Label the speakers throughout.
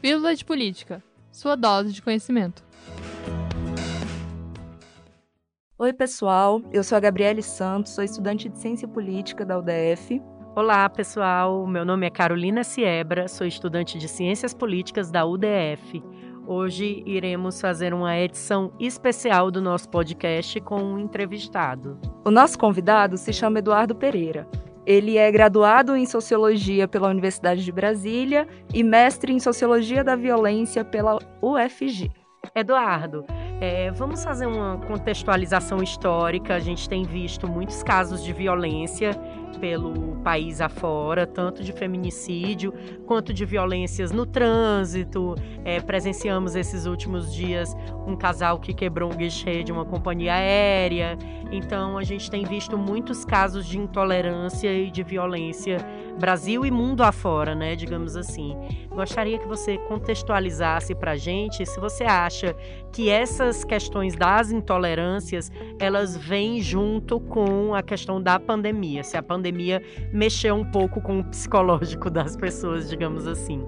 Speaker 1: Pílula de Política sua dose de conhecimento.
Speaker 2: Oi, pessoal. Eu sou a Gabriele Santos, sou estudante de Ciência Política da UDF.
Speaker 3: Olá, pessoal. Meu nome é Carolina Siebra, sou estudante de Ciências Políticas da UDF. Hoje iremos fazer uma edição especial do nosso podcast com um entrevistado.
Speaker 2: O nosso convidado se chama Eduardo Pereira. Ele é graduado em Sociologia pela Universidade de Brasília e mestre em Sociologia da Violência pela UFG.
Speaker 3: Eduardo, é, vamos fazer uma contextualização histórica. A gente tem visto muitos casos de violência pelo país afora, tanto de feminicídio quanto de violências no trânsito. É, presenciamos esses últimos dias um casal que quebrou um guichê de uma companhia aérea. Então, a gente tem visto muitos casos de intolerância e de violência Brasil e mundo afora, né? Digamos assim. Gostaria que você contextualizasse para gente se você acha que essas questões das intolerâncias elas vêm junto com a questão da pandemia, se a pandemia mexeu um pouco com o psicológico das pessoas, digamos assim.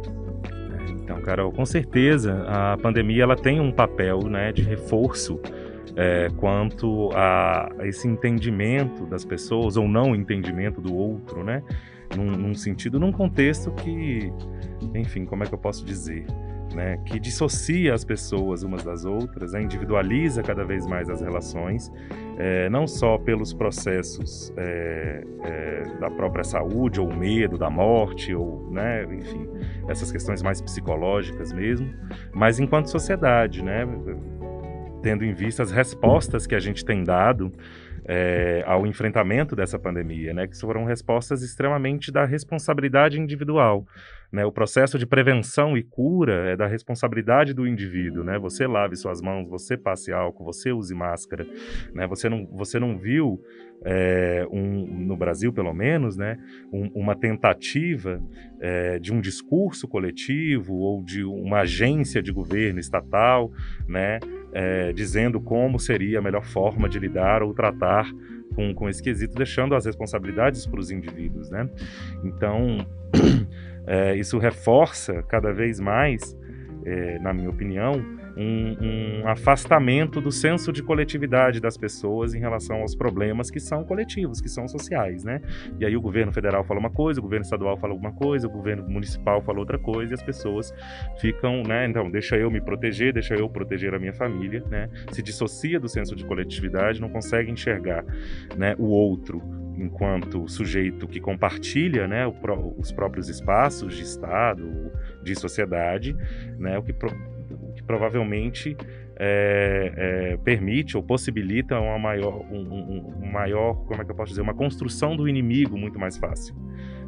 Speaker 4: Então, Carol, com certeza a pandemia ela tem um papel né, de reforço é, quanto a esse entendimento das pessoas ou não entendimento do outro, né? Num, num sentido, num contexto que, enfim, como é que eu posso dizer? Né, que dissocia as pessoas umas das outras, né, individualiza cada vez mais as relações, é, não só pelos processos é, é, da própria saúde, ou medo da morte, ou, né, enfim, essas questões mais psicológicas mesmo, mas enquanto sociedade, né, tendo em vista as respostas que a gente tem dado é, ao enfrentamento dessa pandemia, né, que foram respostas extremamente da responsabilidade individual. Né? O processo de prevenção e cura é da responsabilidade do indivíduo. Né? Você lave suas mãos, você passe álcool, você use máscara. Né? Você, não, você não viu, é, um, no Brasil pelo menos, né, um, uma tentativa é, de um discurso coletivo ou de uma agência de governo estatal né, é, dizendo como seria a melhor forma de lidar ou tratar com, com esse quesito, deixando as responsabilidades para os indivíduos. Né? Então. É, isso reforça cada vez mais, é, na minha opinião, um, um, afastamento do senso de coletividade das pessoas em relação aos problemas que são coletivos, que são sociais, né? E aí o governo federal fala uma coisa, o governo estadual fala alguma coisa, o governo municipal fala outra coisa e as pessoas ficam, né? Então, deixa eu me proteger, deixa eu proteger a minha família, né? Se dissocia do senso de coletividade, não consegue enxergar, né, o outro enquanto sujeito que compartilha né, os próprios espaços de Estado, de sociedade, né, o, que pro, o que provavelmente é, é, permite ou possibilita uma maior, um, um, um, maior, como é que eu posso dizer, uma construção do inimigo muito mais fácil,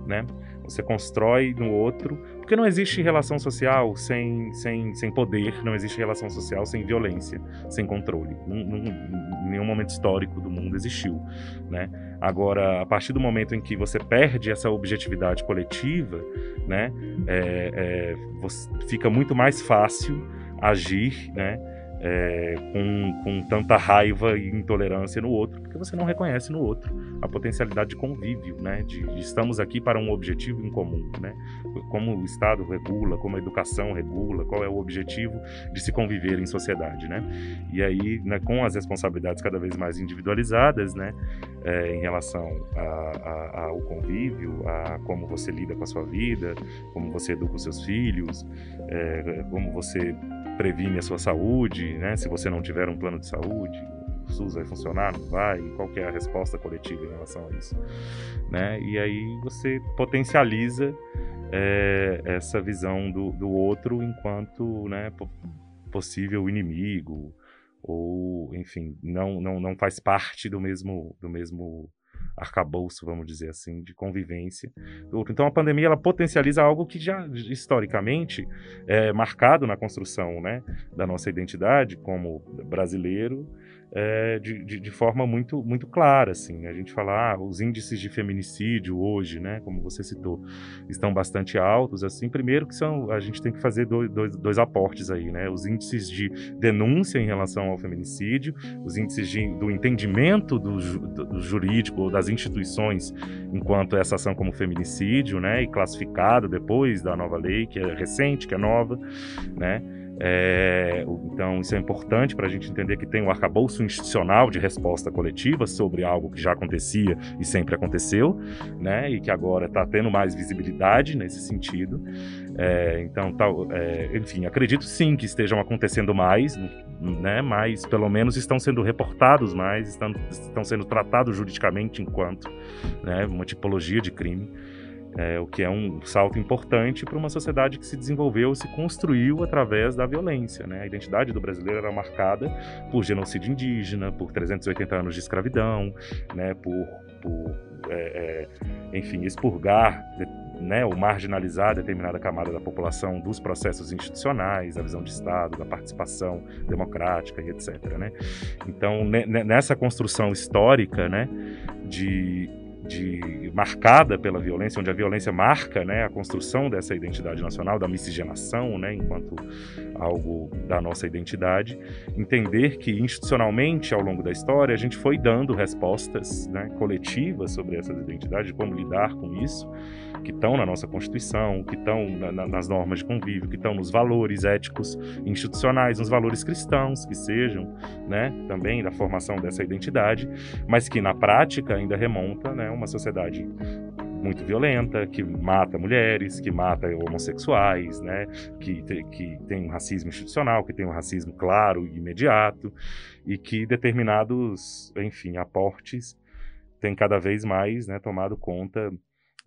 Speaker 4: né? Você constrói no outro, porque não existe relação social sem, sem, sem poder, não existe relação social sem violência, sem controle. Num, num, em nenhum momento histórico do mundo existiu, né? Agora, a partir do momento em que você perde essa objetividade coletiva, né, é, é, fica muito mais fácil agir, né? É, com, com tanta raiva e intolerância no outro, porque você não reconhece no outro a potencialidade de convívio, né? De, de, estamos aqui para um objetivo em comum, né? Como o Estado regula, como a educação regula, qual é o objetivo de se conviver em sociedade, né? E aí, né, com as responsabilidades cada vez mais individualizadas, né? É, em relação ao convívio, a como você lida com a sua vida, como você educa os seus filhos, é, como você previne a sua saúde, né? Se você não tiver um plano de saúde, o SUS vai funcionar, não vai? Qual é a resposta coletiva em relação a isso, né? E aí você potencializa é, essa visão do, do outro enquanto, né, possível inimigo ou, enfim, não, não, não faz parte do mesmo do mesmo arcabouço, vamos dizer assim, de convivência. Então a pandemia ela potencializa algo que já historicamente é marcado na construção né, da nossa identidade como brasileiro é, de, de, de, forma muito, muito clara, assim. A gente fala, ah, os índices de feminicídio hoje, né, como você citou, estão bastante altos, assim. Primeiro que são, a gente tem que fazer dois, dois, dois aportes aí, né, os índices de denúncia em relação ao feminicídio, os índices de, do entendimento do, do, jurídico ou das instituições enquanto essa ação como feminicídio, né, e classificado depois da nova lei, que é recente, que é nova, né, é, então, isso é importante para a gente entender que tem um arcabouço institucional de resposta coletiva sobre algo que já acontecia e sempre aconteceu, né, e que agora está tendo mais visibilidade nesse sentido. É, então, tal, é, enfim, acredito sim que estejam acontecendo mais, né, mas pelo menos estão sendo reportados mais, estão, estão sendo tratados juridicamente enquanto né, uma tipologia de crime é, o que é um salto importante para uma sociedade que se desenvolveu, se construiu através da violência. Né? A identidade do brasileiro era marcada por genocídio indígena, por 380 anos de escravidão, né? por, por é, é, enfim, expurgar né, ou marginalizar determinada camada da população dos processos institucionais, da visão de Estado, da participação democrática e etc. Né? Então, nessa construção histórica né, de de, marcada pela violência, onde a violência marca né, a construção dessa identidade nacional, da miscigenação, né, enquanto algo da nossa identidade, entender que institucionalmente ao longo da história a gente foi dando respostas né, coletivas sobre essas identidades, como lidar com isso, que estão na nossa Constituição, que estão na, na, nas normas de convívio, que estão nos valores éticos institucionais, nos valores cristãos, que sejam né, também da formação dessa identidade, mas que na prática ainda remonta né, uma sociedade muito violenta, que mata mulheres, que mata homossexuais, né, que, que tem um racismo institucional, que tem um racismo claro e imediato, e que determinados, enfim, aportes têm cada vez mais né, tomado conta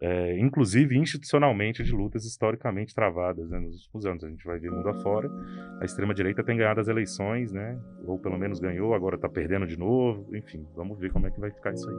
Speaker 4: é, inclusive institucionalmente, de lutas historicamente travadas né, nos últimos anos. A gente vai ver mundo afora. A extrema-direita tem ganhado as eleições, né, ou pelo menos ganhou, agora está perdendo de novo. Enfim, vamos ver como é que vai ficar isso aí.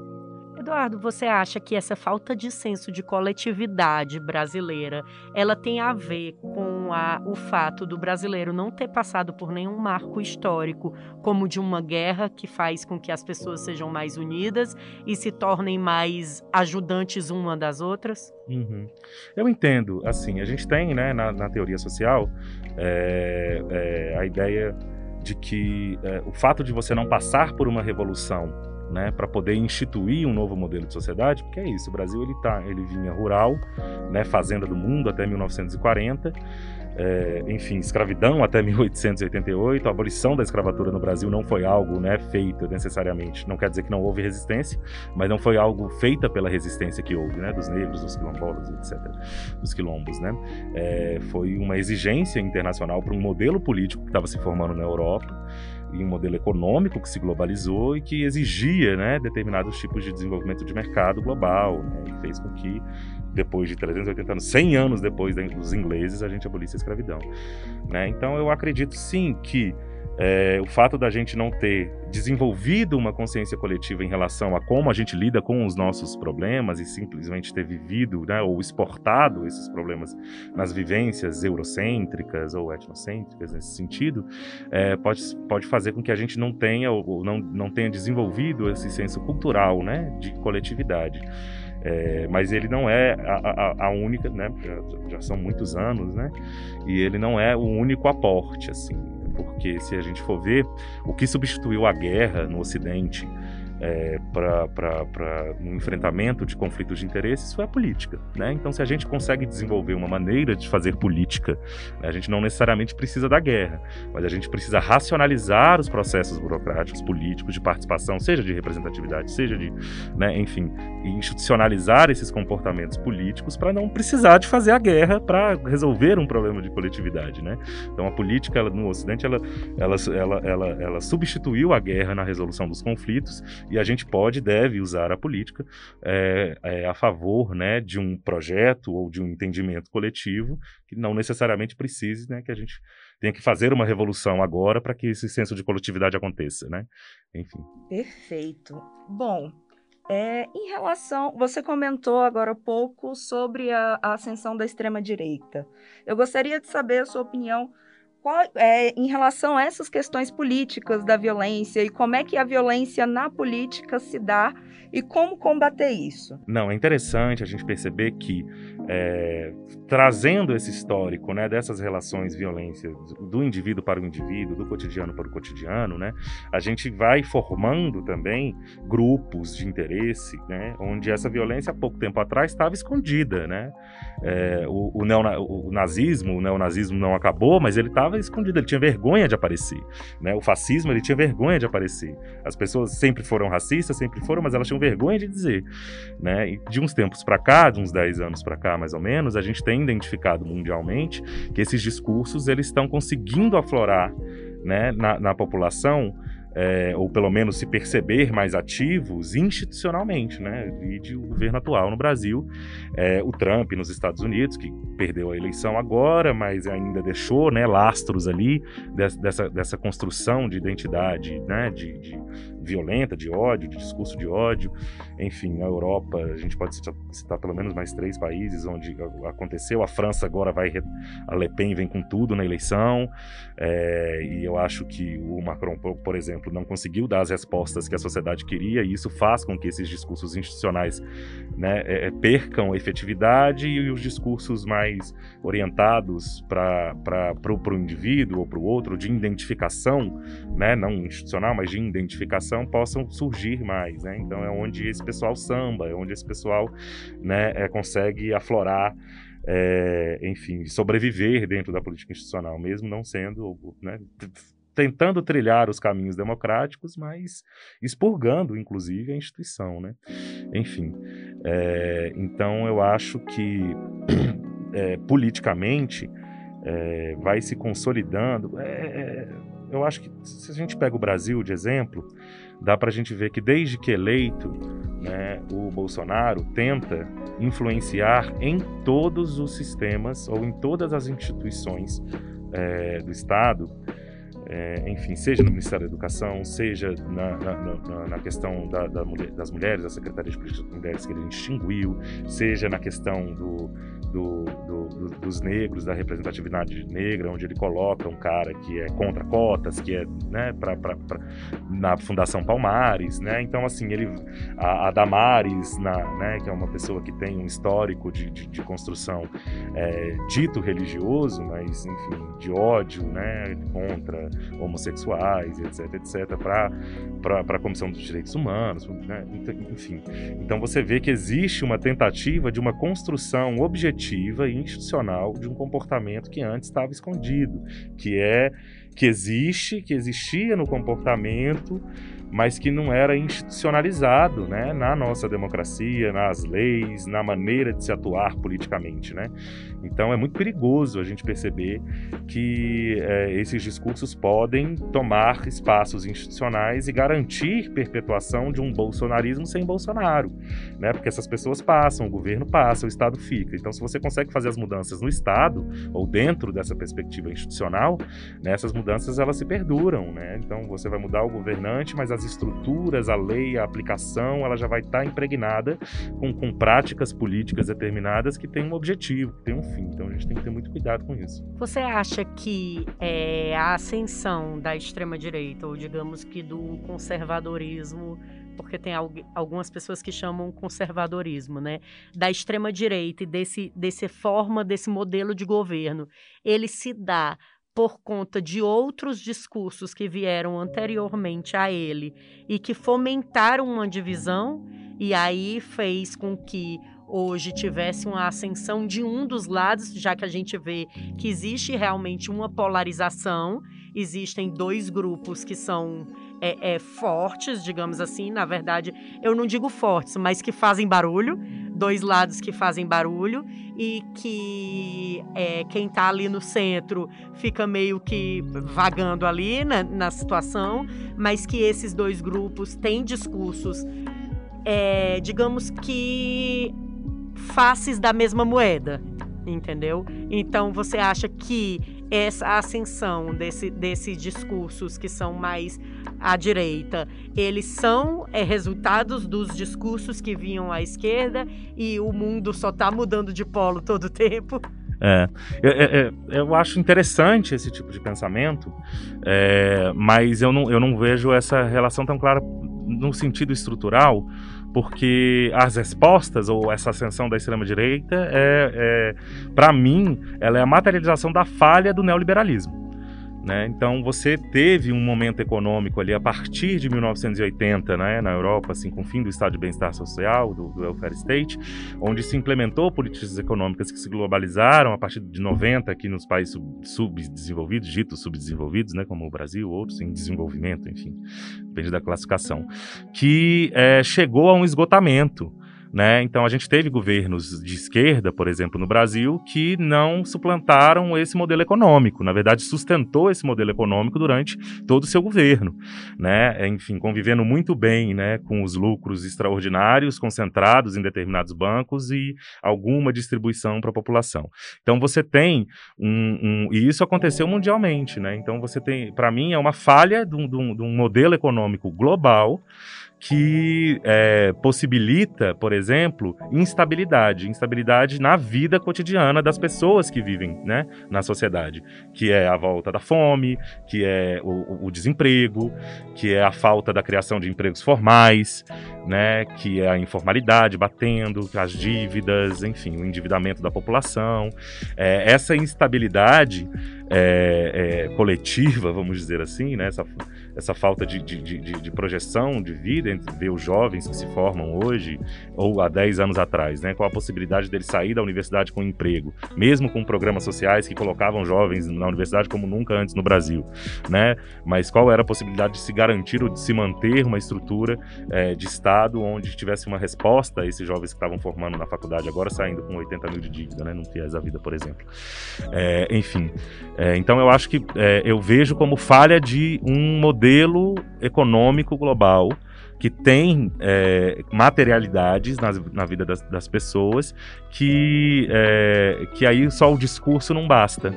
Speaker 3: Eduardo, você acha que essa falta de senso de coletividade brasileira, ela tem a ver com a, o fato do brasileiro não ter passado por nenhum marco histórico, como de uma guerra que faz com que as pessoas sejam mais unidas e se tornem mais ajudantes uma das outras? Outras.
Speaker 4: Uhum. Eu entendo, assim, a gente tem, né, na, na teoria social, é, é, a ideia de que é, o fato de você não passar por uma revolução né, para poder instituir um novo modelo de sociedade, porque é isso, o Brasil ele tá, ele vinha rural, né, fazenda do mundo até 1940, é, enfim, escravidão até 1888, a abolição da escravatura no Brasil não foi algo né, feito necessariamente, não quer dizer que não houve resistência, mas não foi algo feita pela resistência que houve, né, dos negros, dos quilombolas, etc., dos quilombos, né, é, foi uma exigência internacional para um modelo político que estava se formando na Europa, e um modelo econômico que se globalizou e que exigia né, determinados tipos de desenvolvimento de mercado global, né, e fez com que depois de 380 anos, 100 anos depois dos ingleses, a gente abolisse a escravidão. Né? Então eu acredito sim que é, o fato da gente não ter desenvolvido uma consciência coletiva em relação a como a gente lida com os nossos problemas e simplesmente ter vivido né, ou exportado esses problemas nas vivências eurocêntricas ou etnocêntricas nesse sentido, é, pode, pode fazer com que a gente não tenha ou não, não tenha desenvolvido esse senso cultural né, de coletividade. É, mas ele não é a, a, a única, né? Já, já, são muitos anos, né? E ele não é o único aporte, assim porque se a gente for ver, o que substituiu a guerra no Ocidente é, para um enfrentamento de conflitos de interesses foi a política. Né? Então, se a gente consegue desenvolver uma maneira de fazer política, né, a gente não necessariamente precisa da guerra, mas a gente precisa racionalizar os processos burocráticos, políticos, de participação, seja de representatividade, seja de, né, enfim, institucionalizar esses comportamentos políticos para não precisar de fazer a guerra para resolver um problema de coletividade. Né? Então, a política ela, no Ocidente ela, ela, ela, ela, ela substituiu a guerra na resolução dos conflitos e a gente pode e deve usar a política é, é, a favor né, de um projeto ou de um entendimento coletivo que não necessariamente precise né, que a gente tenha que fazer uma revolução agora para que esse senso de coletividade aconteça, né? Enfim.
Speaker 2: Perfeito. Bom, é, em relação, você comentou agora há pouco sobre a, a ascensão da extrema direita. Eu gostaria de saber a sua opinião qual, é, em relação a essas questões políticas da violência e como é que a violência na política se dá e como combater isso?
Speaker 4: Não, é interessante a gente perceber que é, trazendo esse histórico né, dessas relações violências do indivíduo para o indivíduo, do cotidiano para o cotidiano, né, a gente vai formando também grupos de interesse, né, onde essa violência há pouco tempo atrás estava escondida. Né? É, o, o, o, nazismo, o neonazismo não acabou, mas ele estava escondido, ele tinha vergonha de aparecer. Né? O fascismo ele tinha vergonha de aparecer. As pessoas sempre foram racistas, sempre foram, mas elas tinham vergonha de dizer. Né? E de uns tempos para cá, de uns 10 anos para cá, mais ou menos, a gente tem identificado mundialmente que esses discursos eles estão conseguindo aflorar né, na, na população é, ou pelo menos se perceber mais ativos institucionalmente, né? Vide o governo atual no Brasil, é, o Trump nos Estados Unidos, que perdeu a eleição agora, mas ainda deixou né, lastros ali dessa, dessa construção de identidade né, de, de violenta, de ódio, de discurso de ódio. Enfim, a Europa, a gente pode citar pelo menos mais três países onde aconteceu. A França agora vai, a Le Pen vem com tudo na eleição, é, e eu acho que o Macron, por exemplo, não conseguiu dar as respostas que a sociedade queria, e isso faz com que esses discursos institucionais né, é, é percam a efetividade e os discursos mais orientados para o indivíduo ou para o outro, de identificação, né, não institucional, mas de identificação possam surgir mais, né? Então é onde esse pessoal samba, é onde esse pessoal, né, é, consegue aflorar é, enfim, sobreviver dentro da política institucional, mesmo não sendo, né, tentando trilhar os caminhos democráticos, mas expurgando, inclusive, a instituição, né? Enfim, é, então eu acho que é, politicamente é, vai se consolidando. É, é, eu acho que se a gente pega o Brasil de exemplo, dá para a gente ver que desde que eleito, né, o Bolsonaro tenta influenciar em todos os sistemas ou em todas as instituições é, do Estado é, enfim, seja no Ministério da Educação, seja na, na, na, na questão da, da mulher, das mulheres, da Secretaria de Políticas das Mulheres que ele distinguiu, seja na questão do, do, do, dos negros, da representatividade negra, onde ele coloca um cara que é contra cotas, que é né, pra, pra, pra na Fundação Palmares, né? Então, assim, ele, a, a Damares, na, né, que é uma pessoa que tem um histórico de, de, de construção é, dito religioso, mas, enfim, de ódio, né, contra homossexuais, etc, etc, para a Comissão dos Direitos Humanos, né? Então, enfim. Então você vê que existe uma tentativa de uma construção objetiva e institucional de um comportamento que antes estava escondido, que é que existe, que existia no comportamento mas que não era institucionalizado né, na nossa democracia, nas leis, na maneira de se atuar politicamente. Né? Então é muito perigoso a gente perceber que é, esses discursos podem tomar espaços institucionais e garantir perpetuação de um bolsonarismo sem Bolsonaro, né? porque essas pessoas passam, o governo passa, o Estado fica. Então, se você consegue fazer as mudanças no Estado ou dentro dessa perspectiva institucional, né, essas mudanças elas se perduram. Né? Então, você vai mudar o governante, mas as as estruturas, a lei, a aplicação, ela já vai estar tá impregnada com, com práticas políticas determinadas que têm um objetivo, que têm um fim. Então a gente tem que ter muito cuidado com isso.
Speaker 3: Você acha que é, a ascensão da extrema-direita, ou digamos que do conservadorismo, porque tem algumas pessoas que chamam conservadorismo, né? Da extrema direita e desse, desse forma, desse modelo de governo, ele se dá por conta de outros discursos que vieram anteriormente a ele e que fomentaram uma divisão, e aí fez com que hoje tivesse uma ascensão de um dos lados, já que a gente vê que existe realmente uma polarização, existem dois grupos que são é, é, fortes, digamos assim, na verdade, eu não digo fortes, mas que fazem barulho, dois lados que fazem barulho e que é, quem está ali no centro fica meio que vagando ali na, na situação, mas que esses dois grupos têm discursos, é, digamos que faces da mesma moeda, entendeu? Então você acha que essa ascensão desse, desses discursos que são mais à direita, eles são é, resultados dos discursos que vinham à esquerda e o mundo só está mudando de polo todo o tempo?
Speaker 4: É, eu, eu, eu, acho interessante esse tipo de pensamento, é, mas eu não, eu não vejo essa relação tão clara no sentido estrutural, porque as respostas ou essa ascensão da extrema-direita, é, é para mim, ela é a materialização da falha do neoliberalismo. Né? Então você teve um momento econômico ali a partir de 1980, né, na Europa, assim, com o fim do estado de bem-estar social, do, do, welfare state, onde se implementou políticas econômicas que se globalizaram a partir de 90 aqui nos países subdesenvolvidos, ditos subdesenvolvidos, né, como o Brasil, outros em desenvolvimento, enfim, depende da classificação, que é, chegou a um esgotamento. Né? Então a gente teve governos de esquerda, por exemplo, no Brasil, que não suplantaram esse modelo econômico. Na verdade, sustentou esse modelo econômico durante todo o seu governo, né? Enfim, convivendo muito bem, né, com os lucros extraordinários concentrados em determinados bancos e alguma distribuição para a população. Então você tem um, um, e isso aconteceu mundialmente, né? Então você tem, para mim, é uma falha de um, de um modelo econômico global que é, possibilita, por exemplo, instabilidade, instabilidade na vida cotidiana das pessoas que vivem né, na sociedade, que é a volta da fome, que é o, o desemprego, que é a falta da criação de empregos formais, né, que é a informalidade batendo, as dívidas, enfim, o endividamento da população. É, essa instabilidade é, é, coletiva, vamos dizer assim, né, essa essa falta de, de, de, de, projeção de vida entre ver os jovens que se formam hoje ou há 10 anos atrás, né? Qual a possibilidade deles sair da universidade com emprego, mesmo com programas sociais que colocavam jovens na universidade como nunca antes no Brasil, né? Mas qual era a possibilidade de se garantir ou de se manter uma estrutura é, de Estado onde tivesse uma resposta a esses jovens que estavam formando na faculdade agora saindo com 80 mil de dívida, né? Não FIES a vida, por exemplo. É, enfim, é, então eu acho que eu vejo como falha de um modelo modelo econômico global que tem é, materialidades nas, na vida das, das pessoas que, é, que aí só o discurso não basta.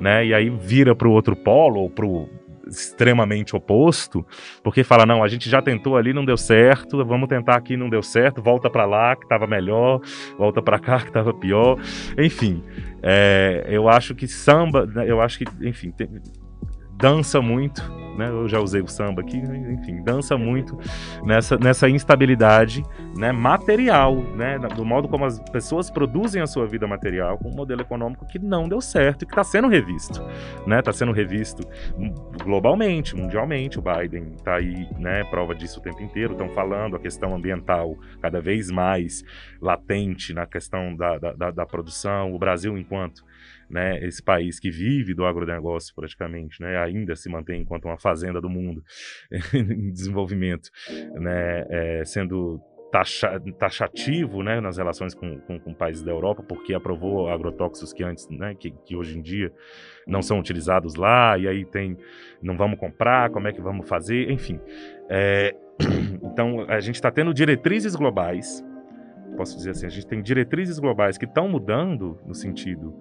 Speaker 4: Né? E aí vira para o outro polo, ou para o extremamente oposto, porque fala não, a gente já tentou ali, não deu certo, vamos tentar aqui, não deu certo, volta para lá que estava melhor, volta para cá que estava pior, enfim, é, eu acho que samba, né, eu acho que, enfim, tem, dança muito, né? Eu já usei o samba aqui, enfim, dança muito nessa, nessa instabilidade, né, material, né, do modo como as pessoas produzem a sua vida material com um modelo econômico que não deu certo e que está sendo revisto, né? Está sendo revisto globalmente, mundialmente. O Biden está aí, né, prova disso o tempo inteiro. Estão falando a questão ambiental cada vez mais latente na questão da, da, da produção. O Brasil, enquanto né, esse país que vive do agronegócio praticamente, né, ainda se mantém enquanto uma fazenda do mundo em desenvolvimento, né, é, sendo taxa, taxativo né, nas relações com, com, com, países da Europa, porque aprovou agrotóxicos que antes, né, que, que hoje em dia não são utilizados lá, e aí tem, não vamos comprar, como é que vamos fazer, enfim. É, então, a gente está tendo diretrizes globais, posso dizer assim, a gente tem diretrizes globais que estão mudando no sentido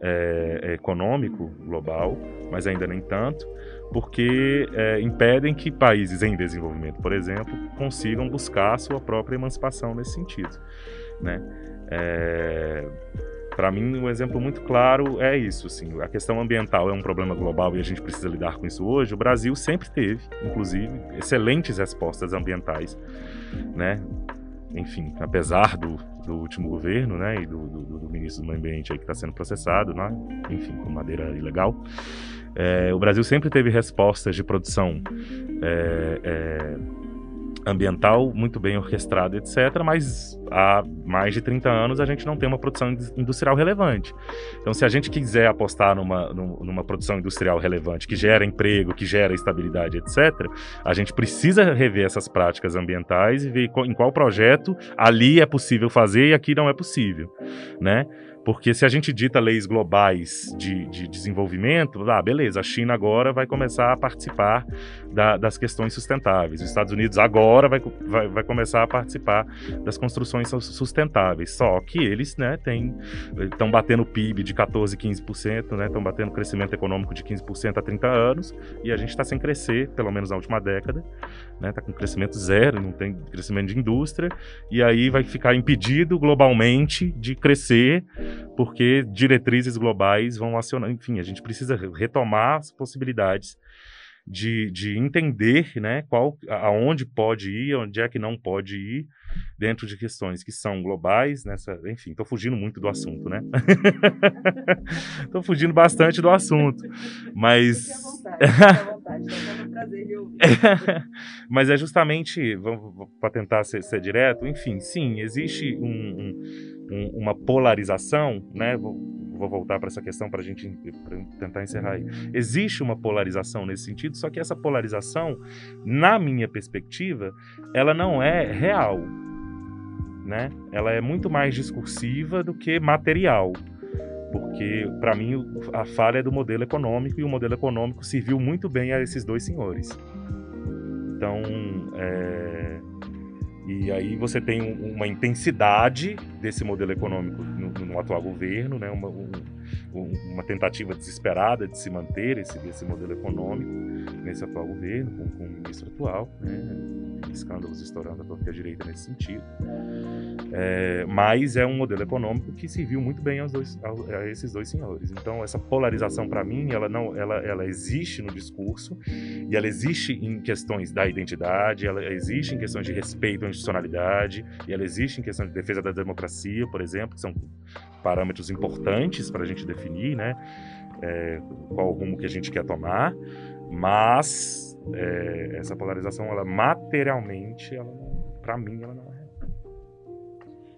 Speaker 4: é, é, econômico global, mas ainda nem tanto, porque é, impedem que países em desenvolvimento, por exemplo, consigam buscar a sua própria emancipação nesse sentido. Né? É, para mim, um exemplo muito claro é isso. Assim, a questão ambiental é um problema global e a gente precisa lidar com isso hoje. O Brasil sempre teve, inclusive, excelentes respostas ambientais, né? enfim, apesar do, do último governo, né, e do, do, do ministro do Meio Ambiente aí que está sendo processado, né, enfim, com madeira ilegal, é, o Brasil sempre teve respostas de produção é, é, ambiental muito bem orquestrada, etc., mas há mais de 30 anos a gente não tem uma produção industrial relevante. Então, se a gente quiser apostar numa, numa produção industrial relevante, que gera emprego, que gera estabilidade, etc., a gente precisa rever essas práticas ambientais e ver em qual projeto ali é possível fazer e aqui não é possível, né? Porque se a gente dita leis globais de, de desenvolvimento, ah, beleza, a China agora vai começar a participar da, das questões sustentáveis. Os Estados Unidos agora vai, vai, vai, começar a participar das construções sustentáveis. Só que eles né, estão batendo PIB de 14%, 15%, né, estão batendo crescimento econômico de 15% há 30 anos, e a gente está sem crescer, pelo menos na última década. Está né, tá com crescimento zero, não tem crescimento de indústria, e aí vai ficar impedido globalmente de crescer porque diretrizes globais vão acionar. Enfim, a gente precisa retomar as possibilidades de, de entender né, qual, aonde pode ir, onde é que não pode ir, dentro de questões que são globais, nessa, enfim, estou fugindo muito do assunto, né? Estou fugindo bastante do assunto, mas mas é justamente para tentar ser, ser, direto, enfim, sim, existe um, um, uma polarização, né? vou voltar para essa questão para a gente pra tentar encerrar aí. Existe uma polarização nesse sentido, só que essa polarização, na minha perspectiva, ela não é real. Né? Ela é muito mais discursiva do que material. Porque, para mim, a falha é do modelo econômico e o modelo econômico serviu muito bem a esses dois senhores. Então, é, e aí você tem uma intensidade desse modelo econômico no, no atual governo, né? uma, um, uma tentativa desesperada de se manter esse, esse modelo econômico nesse atual governo, com, com o ministro atual, né? escândalos estourando a torta direita nesse sentido. É, mas é um modelo econômico que serviu muito bem aos dois, a, a esses dois senhores. Então, essa polarização, para mim, ela, não, ela, ela existe no discurso e ela existe em questões da identidade, ela existe em questões de respeito à institucionalidade e ela existe em questões de defesa da democracia, por exemplo, que são parâmetros importantes para a gente definir, né? É, qual o rumo que a gente quer tomar, mas é, essa polarização, ela materialmente, ela, para mim, ela não é.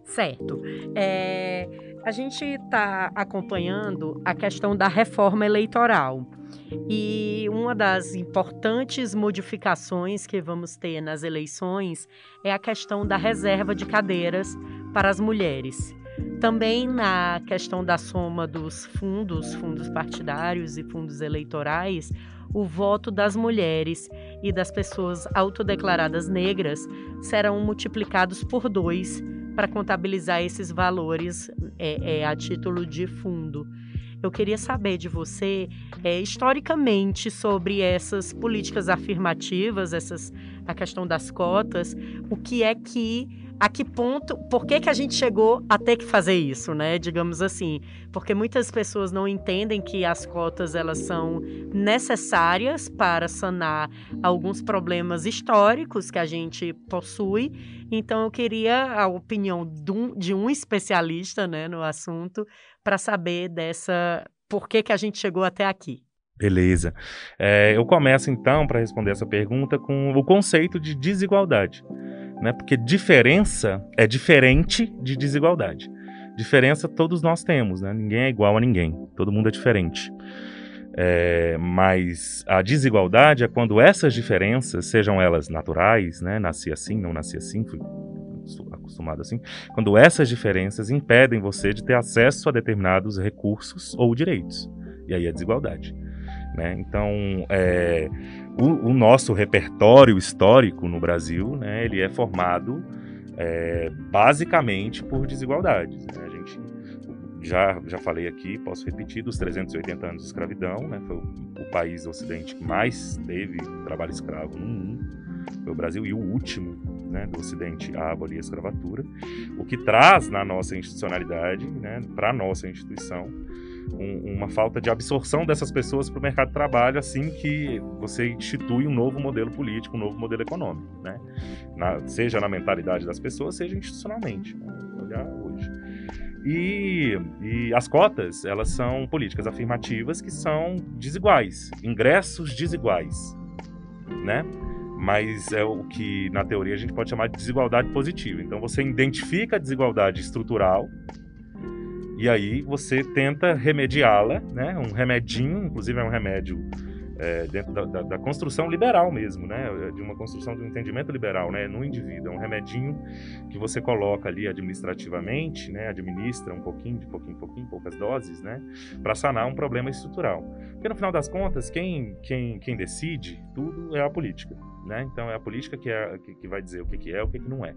Speaker 3: Certo. É, a gente está acompanhando a questão da reforma eleitoral. E uma das importantes modificações que vamos ter nas eleições é a questão da reserva de cadeiras para as mulheres. Também na questão da soma dos fundos, fundos partidários e fundos eleitorais, o voto das mulheres e das pessoas autodeclaradas negras serão multiplicados por dois para contabilizar esses valores é, é, a título de fundo. Eu queria saber de você, é, historicamente, sobre essas políticas afirmativas, essas, a questão das cotas, o que é que a que ponto, por que, que a gente chegou a ter que fazer isso, né? Digamos assim, porque muitas pessoas não entendem que as cotas elas são necessárias para sanar alguns problemas históricos que a gente possui. Então eu queria a opinião de um, de um especialista, né, no assunto, para saber dessa por que que a gente chegou até aqui.
Speaker 4: Beleza. É, eu começo então para responder essa pergunta com o conceito de desigualdade né? Porque diferença é diferente de desigualdade. Diferença todos nós temos, né? Ninguém é igual a ninguém, todo mundo é diferente. É, mas a desigualdade é quando essas diferenças, sejam elas naturais, né? Nasci assim, não nasci assim, fui acostumado assim, quando essas diferenças impedem você de ter acesso a determinados recursos ou direitos. E aí a desigualdade. Né? Então, é, o, o, nosso repertório histórico no Brasil, né, ele é formado é, basicamente por desigualdades. Né? A gente já, já falei aqui, posso repetir, dos 380 anos de escravidão, né? foi o, o país do Ocidente que mais teve trabalho escravo no mundo, foi o Brasil, e o último né, do Ocidente a abolir a escravatura, o que traz na nossa institucionalidade, né, para a nossa instituição, um, uma falta de absorção dessas pessoas para o mercado de trabalho assim que você institui um novo modelo político, um novo modelo econômico, né? Na, seja na mentalidade das pessoas, seja institucionalmente. Né? Olhar hoje. E, e, as cotas, elas são políticas afirmativas que são desiguais, ingressos desiguais, né? Mas é o que na teoria a gente pode chamar de desigualdade positiva. Então você identifica a desigualdade estrutural, e aí você tenta remediá-la, né? Um remedinho, inclusive é um remédio é, dentro da, da, da, construção liberal mesmo, né? De uma construção um entendimento liberal, né? No indivíduo. É um remedinho que você coloca ali administrativamente, né? Administra um pouquinho, de pouquinho em pouquinho, poucas doses, né? Para sanar um problema estrutural. Porque no final das contas, quem, quem, quem decide tudo é a política, né? Então é a política que, é, que, que vai dizer o que, que é o que, que não é.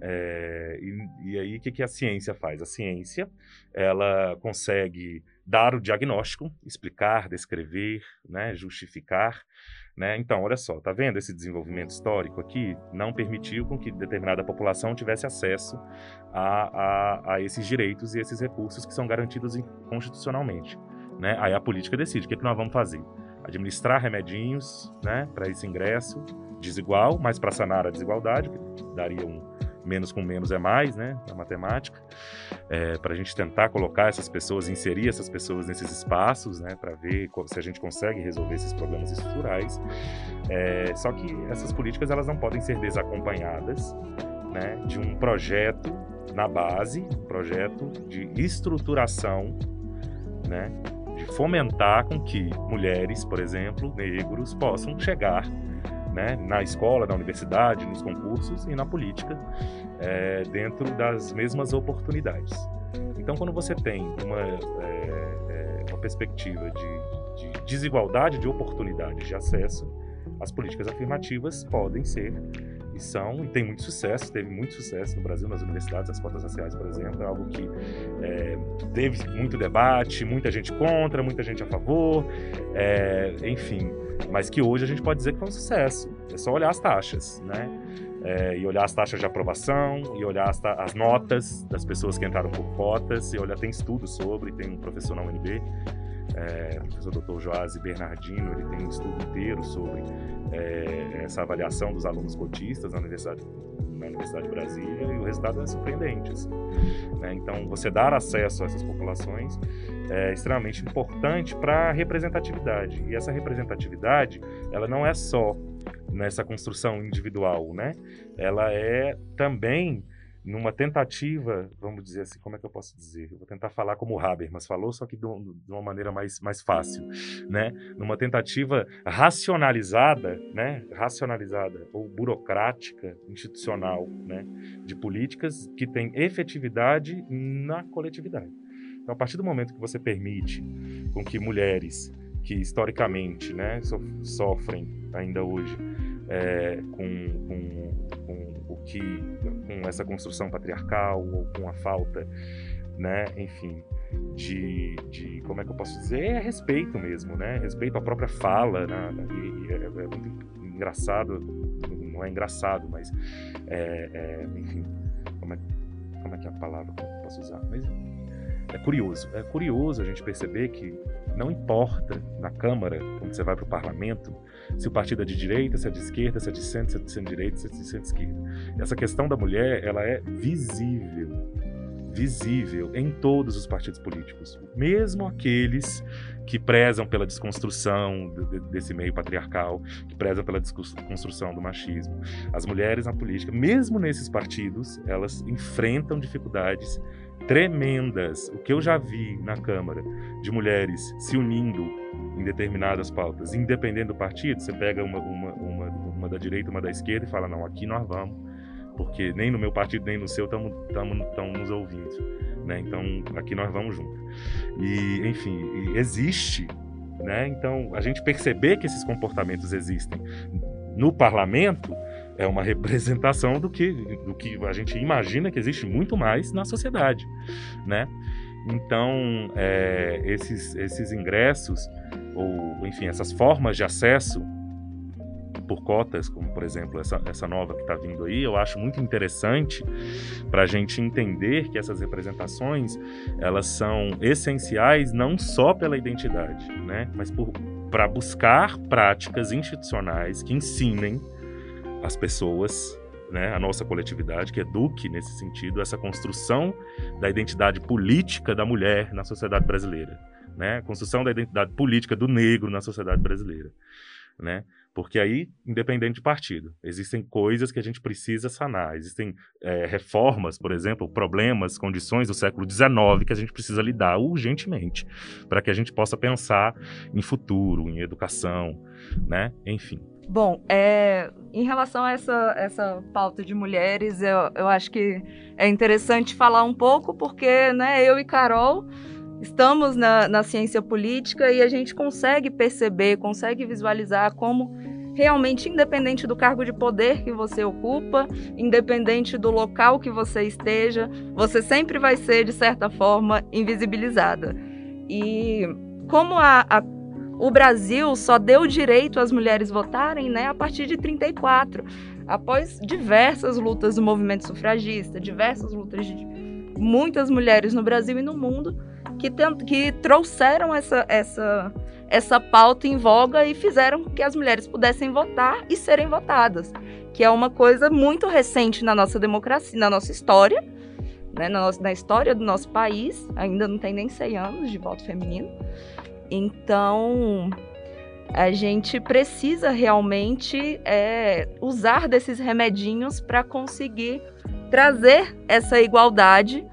Speaker 4: É, e, e, aí, o que, que a ciência faz? A ciência, ela consegue dar o diagnóstico, explicar, descrever, né, justificar. Né? Então, olha só, tá vendo esse desenvolvimento histórico aqui? Não permitiu com que determinada população tivesse acesso a, a, a esses direitos e esses recursos que são garantidos constitucionalmente. Né? Aí a política decide o que, que nós vamos fazer. Administrar remedinhos né, para esse ingresso desigual, mas para sanar a desigualdade, que daria um, menos com menos é mais, né, na matemática, é, para a gente tentar colocar essas pessoas, inserir essas pessoas nesses espaços, né, para ver se a gente consegue resolver esses problemas estruturais. É, só que essas políticas elas não podem ser desacompanhadas, né, de um projeto na base, um projeto de estruturação, né, de fomentar com que mulheres, por exemplo, negros, possam chegar né, na escola, na universidade, nos concursos e na política, é, dentro das mesmas oportunidades. Então, quando você tem uma, é, uma perspectiva de, de desigualdade de oportunidades de acesso, as políticas afirmativas podem ser e são, e tem muito sucesso, teve muito sucesso no Brasil, nas universidades, as cotas raciais, por exemplo, é algo que é, teve muito debate, muita gente contra, muita gente a favor, é, enfim, mas que hoje a gente pode dizer que foi um sucesso. É só olhar as taxas, né? É, e olhar as taxas de aprovação, e olhar as, as, notas das pessoas que entraram por cotas, e olhar, tem estudos sobre, tem um professor na UNB, é, o professor Dr. Joás Bernardino, ele tem um estudo inteiro sobre é, essa avaliação dos alunos cotistas na Universidade, na Universidade de Brasília, e o resultado é surpreendente. Assim, né? Então, você dar acesso a essas populações é extremamente importante para a representatividade. E essa representatividade, ela não é só nessa construção individual, né? Ela é também numa tentativa, vamos dizer assim, como é que eu posso dizer? Eu vou tentar falar como o Habermas falou, só que de, uma maneira mais, mais fácil, né? Numa tentativa racionalizada, né? Racionalizada ou burocrática, institucional, né? De políticas que têm efetividade na coletividade. Então, a partir do momento que você permite com que mulheres que historicamente, né, sofrem ainda hoje é, com, com, com, o que com essa construção patriarcal ou com a falta né enfim de, de como é que eu posso dizer? É respeito mesmo né? Respeito à própria fala né? e, é, é, muito engraçado não é engraçado mas é, é, enfim como é, como é que é a palavra que eu posso usar? Mas é curioso é curioso a gente perceber que não importa na Câmara, quando você vai para o parlamento, se o partido é de direita, se é de esquerda, se é de centro, se é de centro-direita, se é de centro-esquerda. Essa questão da mulher, ela é visível, visível em todos os partidos políticos, mesmo aqueles que prezam pela desconstrução desse meio patriarcal, que prezam pela desconstrução do machismo. As mulheres na política, mesmo nesses partidos, elas enfrentam dificuldades tremendas. O que eu já vi na Câmara de mulheres se unindo em determinadas pautas, independente do partido, você pega uma, uma, uma, uma da direita, uma da esquerda e fala: não, aqui nós vamos, porque nem no meu partido nem no seu estamos nos ouvindo. Né? Então aqui nós vamos junto. E, enfim, existe. Né? Então, a gente perceber que esses comportamentos existem no parlamento é uma representação do que, do que a gente imagina que existe muito mais na sociedade, né? Então, é, esses, esses ingressos, ou enfim, essas formas de acesso por cotas, como por exemplo essa, essa nova que está vindo aí, eu acho muito interessante para a gente entender que essas representações elas são essenciais não só pela identidade, né, mas para buscar práticas institucionais que ensinem as pessoas, né, a nossa coletividade, que eduque nesse sentido essa construção da identidade política da mulher na sociedade brasileira, né, construção da identidade política do negro na sociedade brasileira, né, porque aí, independente de partido, existem coisas que a gente precisa sanar, existem é, reformas, por exemplo, problemas, condições do século XIX que a gente precisa lidar urgentemente para que a gente possa pensar em futuro, em educação, né? Enfim.
Speaker 2: Bom, é, em relação a essa, essa pauta de mulheres, eu, eu acho que é interessante falar um pouco, porque né, eu e Carol estamos na, na ciência política e a gente consegue perceber, consegue visualizar como realmente independente do cargo de poder que você ocupa, independente do local que você esteja, você sempre vai ser, de certa forma, invisibilizada. E como a, a, o Brasil só deu direito às mulheres votarem né, a partir de 34, após diversas lutas do movimento sufragista, diversas lutas de muitas mulheres no Brasil e no mundo que, que trouxeram essa, essa essa pauta em voga e fizeram que as mulheres pudessem votar e serem votadas, que é uma coisa muito recente na nossa democracia, na nossa história, né, na, nossa, na história do nosso país, ainda não tem nem 100 anos de voto feminino. Então, a gente precisa realmente é, usar desses remedinhos para conseguir trazer essa igualdade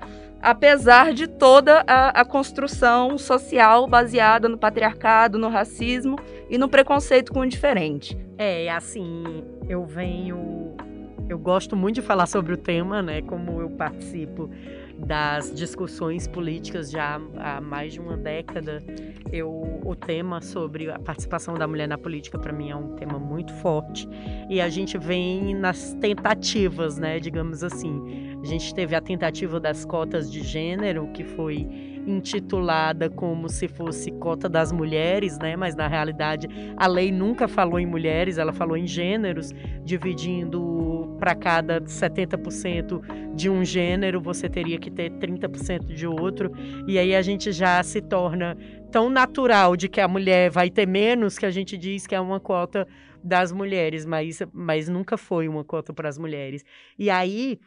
Speaker 2: apesar de toda a, a, construção social baseada no patriarcado, no racismo e no preconceito com o diferente.
Speaker 3: É, assim, eu venho. Eu gosto muito de falar sobre o tema, né? Como eu participo das discussões políticas já há mais de uma década. Eu, o tema sobre a participação da mulher na política, para mim, é um tema muito forte. E a gente vem nas tentativas, né? Digamos assim a gente teve a tentativa das cotas de gênero, que foi intitulada como se fosse cota das mulheres, né? Mas na realidade a lei nunca falou em mulheres, ela falou em gêneros, dividindo para cada 70% de um gênero, você teria que ter 30% de outro. E aí a gente já se torna tão natural de que a mulher vai ter menos que a gente diz que é uma cota das mulheres, mas, mas nunca foi uma cota para as mulheres. E aí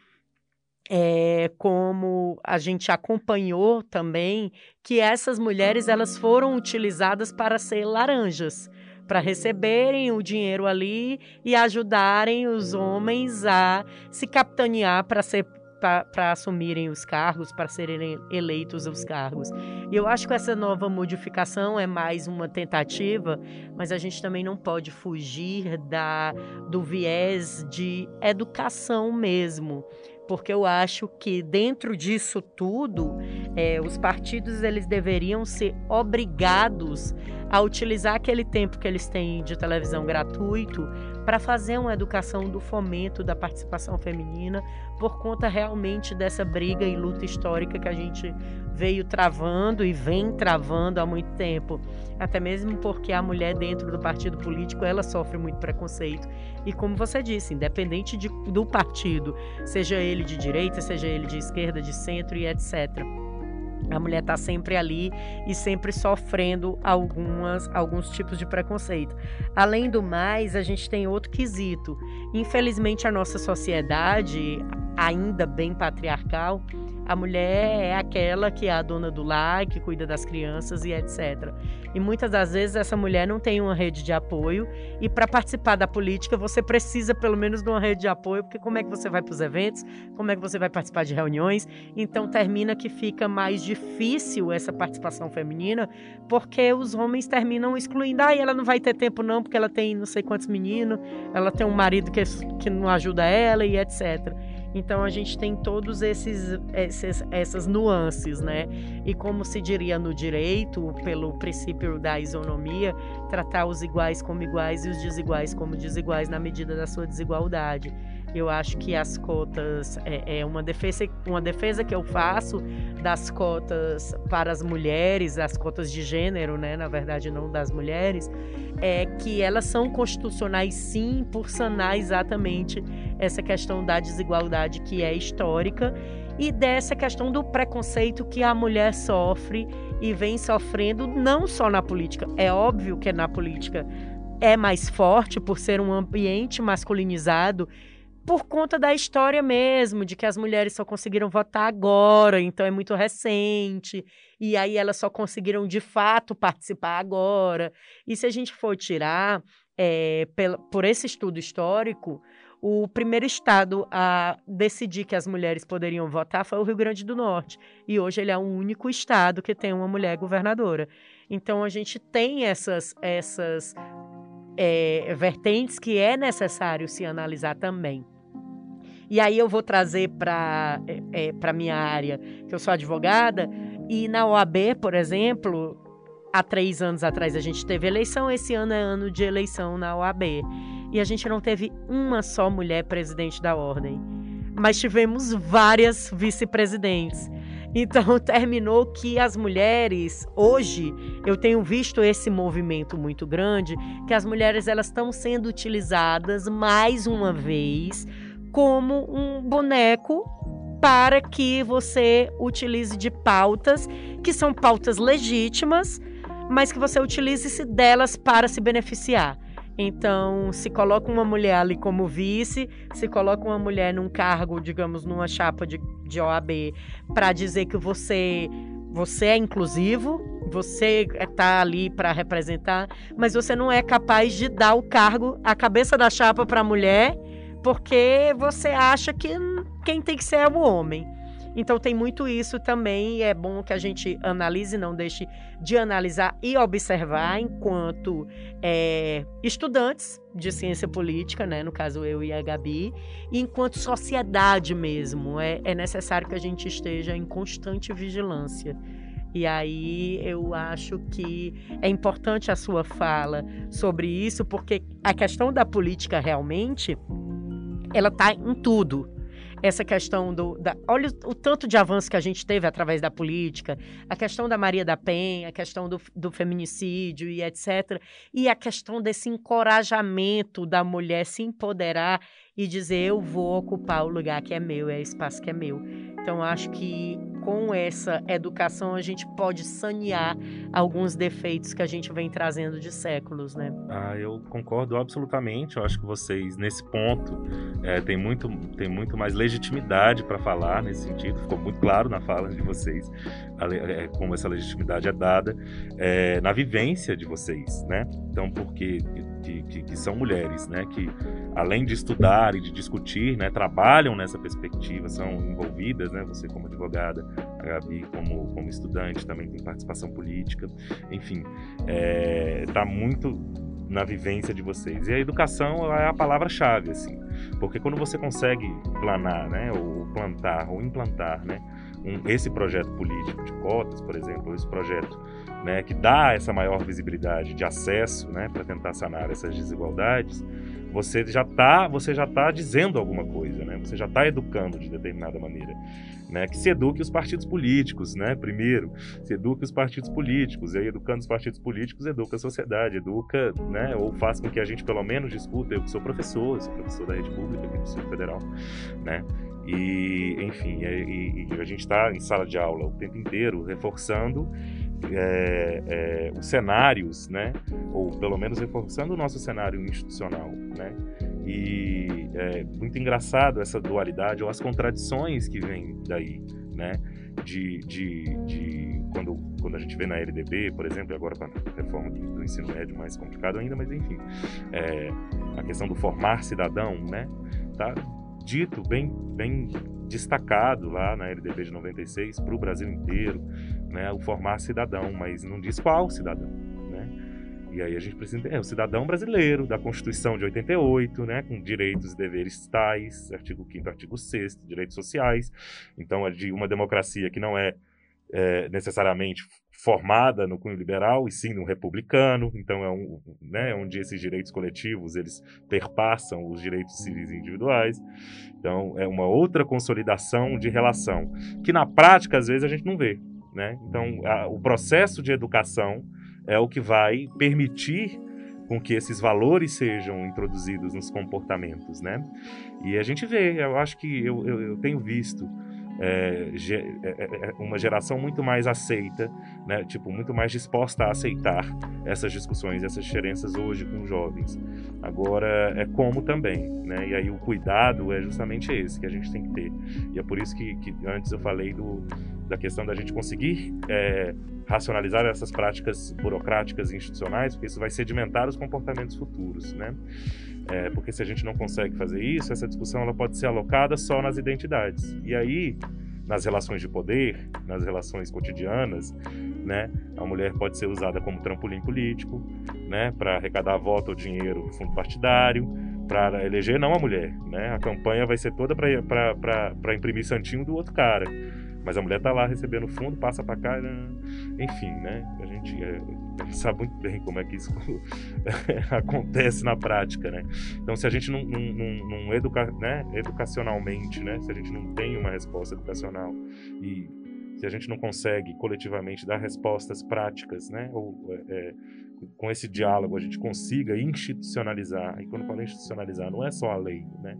Speaker 3: é, como a gente acompanhou também que essas mulheres elas foram utilizadas para ser laranjas para receberem o dinheiro ali e ajudarem os homens a se capitanear para ser para assumirem os cargos, para serem eleitos os cargos. E eu acho que essa nova modificação é mais uma tentativa, mas a gente também não pode fugir da, do viés de educação mesmo porque eu acho que dentro disso tudo, é, os partidos eles deveriam ser obrigados a utilizar aquele tempo que eles têm de televisão gratuito para fazer uma educação do fomento da participação feminina por conta realmente dessa briga e luta histórica que a gente veio travando e vem travando há muito tempo. Até mesmo porque a mulher dentro do partido político, ela sofre muito preconceito. E como você disse, independente de, do partido, seja ele de direita, seja ele de esquerda, de centro e etc. A mulher está sempre ali e sempre sofrendo algumas, alguns tipos de preconceito. Além do mais, a gente tem outro quesito. Infelizmente, a nossa sociedade, ainda bem patriarcal, a mulher é aquela que é a dona do lar, que cuida das crianças e etc. E muitas das vezes essa mulher não tem uma rede de apoio e para participar da política você precisa pelo menos de uma rede de apoio, porque como é que você vai para os eventos? Como é que você vai participar de reuniões? Então termina que fica mais difícil essa participação feminina, porque os homens terminam excluindo, ah, ela não vai ter tempo não, porque ela tem não sei quantos meninos, ela tem um marido que, que não ajuda ela e etc. Então a gente tem todos esses, esses, essas nuances, né? E como se diria no direito, pelo princípio da isonomia, tratar os iguais como iguais e os desiguais como desiguais na medida da sua desigualdade. Eu acho que as cotas é, é, uma defesa, uma defesa que eu faço das cotas para as mulheres, as cotas de gênero, né, na verdade não das mulheres, é que elas são constitucionais sim por sanar exatamente essa questão da desigualdade que é histórica e dessa questão do preconceito que a mulher sofre e vem sofrendo não só na política. É óbvio que na política é mais forte por ser um ambiente masculinizado por conta da história mesmo, de que as mulheres só conseguiram votar agora, então é muito recente, e aí elas só conseguiram de fato participar agora. E se a gente for tirar é, por esse estudo histórico, o primeiro estado a decidir que as mulheres poderiam votar foi o Rio Grande do Norte. E hoje ele é o único estado que tem uma mulher governadora. Então a gente tem essas, essas é, vertentes que é necessário se analisar também. E aí eu vou trazer para é, é para minha área, que eu sou advogada, e na OAB, por exemplo, há três anos atrás a gente teve eleição, esse ano é ano de eleição na OAB. E a gente não teve uma só mulher presidente da ordem. Mas tivemos várias vice-presidentes. Então terminou que as mulheres hoje eu tenho visto esse movimento muito grande que as mulheres elas estão sendo utilizadas mais uma vez como um boneco para que você utilize de pautas que são pautas legítimas, mas que você utilize-se delas para se beneficiar. Então, se coloca uma mulher ali como vice, se coloca uma mulher num cargo, digamos, numa chapa de, de OAB, para dizer que você você é inclusivo, você está ali para representar, mas você não é capaz de dar o cargo, a cabeça da chapa para a mulher, porque você acha que quem tem que ser é o homem. Então tem muito isso também, é bom que a gente analise, não deixe de analisar e observar enquanto é, estudantes de ciência política, né, no caso eu e a Gabi, e enquanto sociedade mesmo. É, é necessário que a gente esteja em constante vigilância. E aí eu acho que é importante a sua fala sobre isso, porque a questão da política realmente ela está em tudo essa questão do. Da, olha o, o, tanto de avanço que a gente teve através da política, a questão da Maria da Penha, a questão do, do feminicídio e etc. E a questão desse encorajamento da mulher se empoderar e dizer: eu vou ocupar o lugar que é meu, é o espaço que é meu. Então, acho que com essa educação a gente pode sanear alguns defeitos que a gente vem trazendo de séculos, né?
Speaker 4: Ah, eu concordo absolutamente. Eu acho que vocês, nesse ponto, é, tem, muito, tem muito mais legitimidade para falar nesse sentido. Ficou muito claro na fala de vocês é, como essa legitimidade é dada é, na vivência de vocês, né? Então, porque que, que, que, são mulheres, né? Que além de estudar e de discutir, né? Trabalham nessa perspectiva, são envolvidas, né? Você como advogada, a Gabi como, como estudante também tem participação política, enfim, está é, muito na vivência de vocês. E a educação é a palavra-chave, assim, porque quando você consegue planar, né? Ou plantar, ou implantar, né? Um, esse projeto político de cotas, por exemplo, esse projeto né, que dá essa maior visibilidade de acesso né, para tentar sanar essas desigualdades, você já está você já tá dizendo alguma coisa, né? Você já está educando de determinada maneira, né? Que se eduque os partidos políticos, né? Primeiro, se eduque os partidos políticos, e aí educando os partidos políticos, educa a sociedade, educa, né? Ou faz com que a gente pelo menos discuta. Eu que sou professor, sou professor da rede pública aqui do Distrito Federal, né? E, enfim, e, e a gente está em sala de aula o tempo inteiro reforçando é, é, os cenários, né? Ou pelo menos reforçando o nosso cenário institucional, né? E é muito engraçado essa dualidade ou as contradições que vêm daí, né? De, de, de quando, quando a gente vê na LDB, por exemplo, e agora com a reforma do, do, ensino médio mais complicado ainda, mas enfim, é, a questão do formar cidadão, né? Tá dito bem, bem destacado lá na LDB de 96 para o Brasil inteiro, né, o formar cidadão, mas não diz qual cidadão, né? E aí a gente precisa é o cidadão brasileiro da Constituição de 88, né, com direitos e deveres tais, artigo 5º, artigo 6 direitos sociais. Então, é de uma democracia que não é, é necessariamente formada no cunho liberal e sim no republicano, então é um, né, onde esses direitos coletivos eles perpassam os direitos civis individuais. Então é uma outra consolidação de relação que na prática às vezes a gente não vê, né? Então a, o processo de educação é o que vai permitir com que esses valores sejam introduzidos nos comportamentos, né? E a gente vê, eu acho que eu, eu, eu tenho visto é, é, é, é, uma geração muito mais aceita, né, tipo, muito mais disposta a aceitar essas discussões, essas diferenças hoje com jovens. Agora, é como também, né, e aí o cuidado é justamente esse que a gente tem que ter. E é por isso que, que antes eu falei do, da questão da gente conseguir é, racionalizar essas práticas burocráticas e institucionais, porque isso vai sedimentar os comportamentos futuros, né? É, porque se a gente não consegue fazer isso, essa discussão ela pode ser alocada só nas identidades. E aí, nas relações de poder, nas relações cotidianas, né, a mulher pode ser usada como trampolim político, né, para arrecadar voto ou dinheiro do fundo partidário, para eleger não a mulher, né? A campanha vai ser toda para imprimir santinho do outro cara Mas a mulher está lá recebendo fundo, passa para cá, né? enfim, né? A gente, é, sabe muito bem como é que isso acontece na prática, né? Então, se a gente não, não, não, não educa, né? educacionalmente, né? Se a gente não tem uma resposta educacional e se a gente não consegue coletivamente dar respostas práticas, né? Ou é, com esse diálogo a gente consiga institucionalizar. E quando eu falo institucionalizar, não é só a lei, né?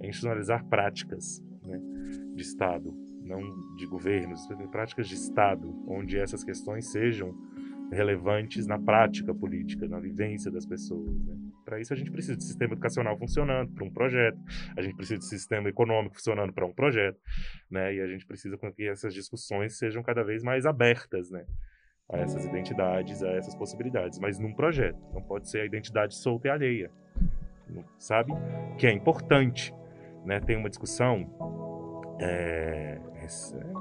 Speaker 4: É institucionalizar práticas né, de Estado, não de governos, práticas de Estado, onde essas questões sejam relevantes na prática política, na vivência das pessoas. Né? Para isso a gente precisa de sistema educacional funcionando para um projeto, a gente precisa de sistema econômico funcionando para um projeto, né? E a gente precisa que essas discussões sejam cada vez mais abertas, né? a essas identidades, a essas possibilidades, mas num projeto. Não pode ser a identidade solta e alheia, sabe? Que é importante, né? Tem uma discussão é,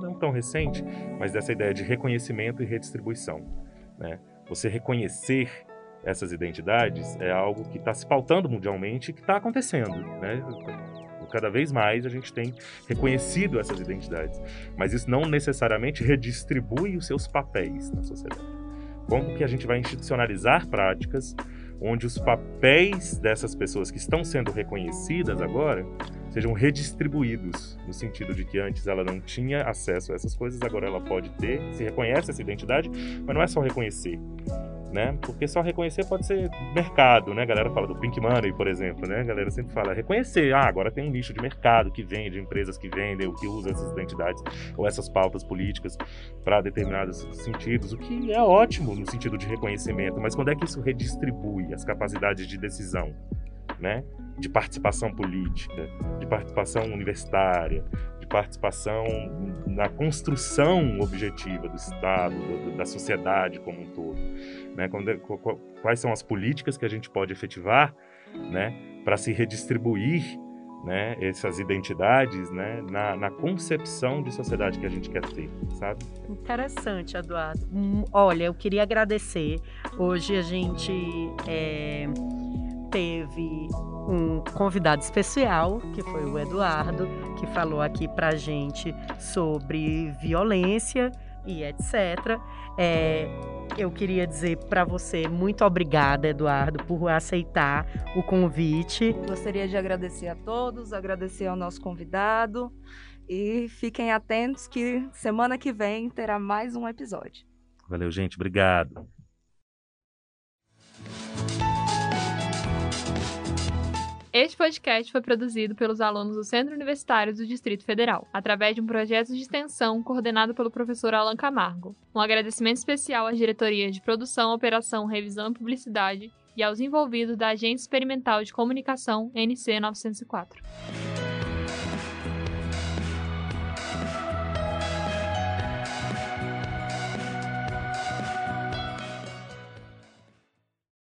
Speaker 4: não tão recente, mas dessa ideia de reconhecimento e redistribuição, né? Você reconhecer essas identidades é algo que está se pautando mundialmente e que está acontecendo, né? Cada vez mais a gente tem reconhecido essas identidades, mas isso não necessariamente redistribui os seus papéis na sociedade. Como que a gente vai institucionalizar práticas onde os papéis dessas pessoas que estão sendo reconhecidas agora sejam redistribuídos, no sentido de que antes ela não tinha acesso a essas coisas, agora ela pode ter, se reconhece essa identidade, mas não é só reconhecer, né? Porque só reconhecer pode ser mercado, né? A galera fala do Pink Money, por exemplo, né? A galera sempre fala reconhecer, ah, agora tem um nicho de mercado que vende, empresas que vendem, o que usa essas identidades ou essas pautas políticas para determinados sentidos, o que é ótimo no sentido de reconhecimento, mas quando é que isso redistribui as capacidades de decisão, né? De participação política, de participação universitária, participação na construção objetiva do Estado, do, da sociedade como um todo. Né? Quais são as políticas que a gente pode efetivar né, para se redistribuir né, essas identidades né, na, na, concepção de sociedade que a gente quer ter, sabe?
Speaker 3: Interessante, Eduardo. Hum, olha, eu queria agradecer. Hoje a gente é, teve um convidado especial, que foi o Eduardo, que falou aqui pra gente sobre violência e etc. É, eu queria dizer para você muito obrigada, Eduardo, por aceitar o convite.
Speaker 2: Gostaria de agradecer a todos, agradecer ao nosso convidado e fiquem atentos que semana que vem terá mais um episódio.
Speaker 4: Valeu, gente. Obrigado.
Speaker 1: Este podcast foi produzido pelos alunos do Centro Universitário do Distrito Federal, através de um projeto de extensão coordenado pelo professor Alan Camargo. Um agradecimento especial às diretorias de produção, operação, revisão e publicidade e aos envolvidos da Agência Experimental de Comunicação NC 904.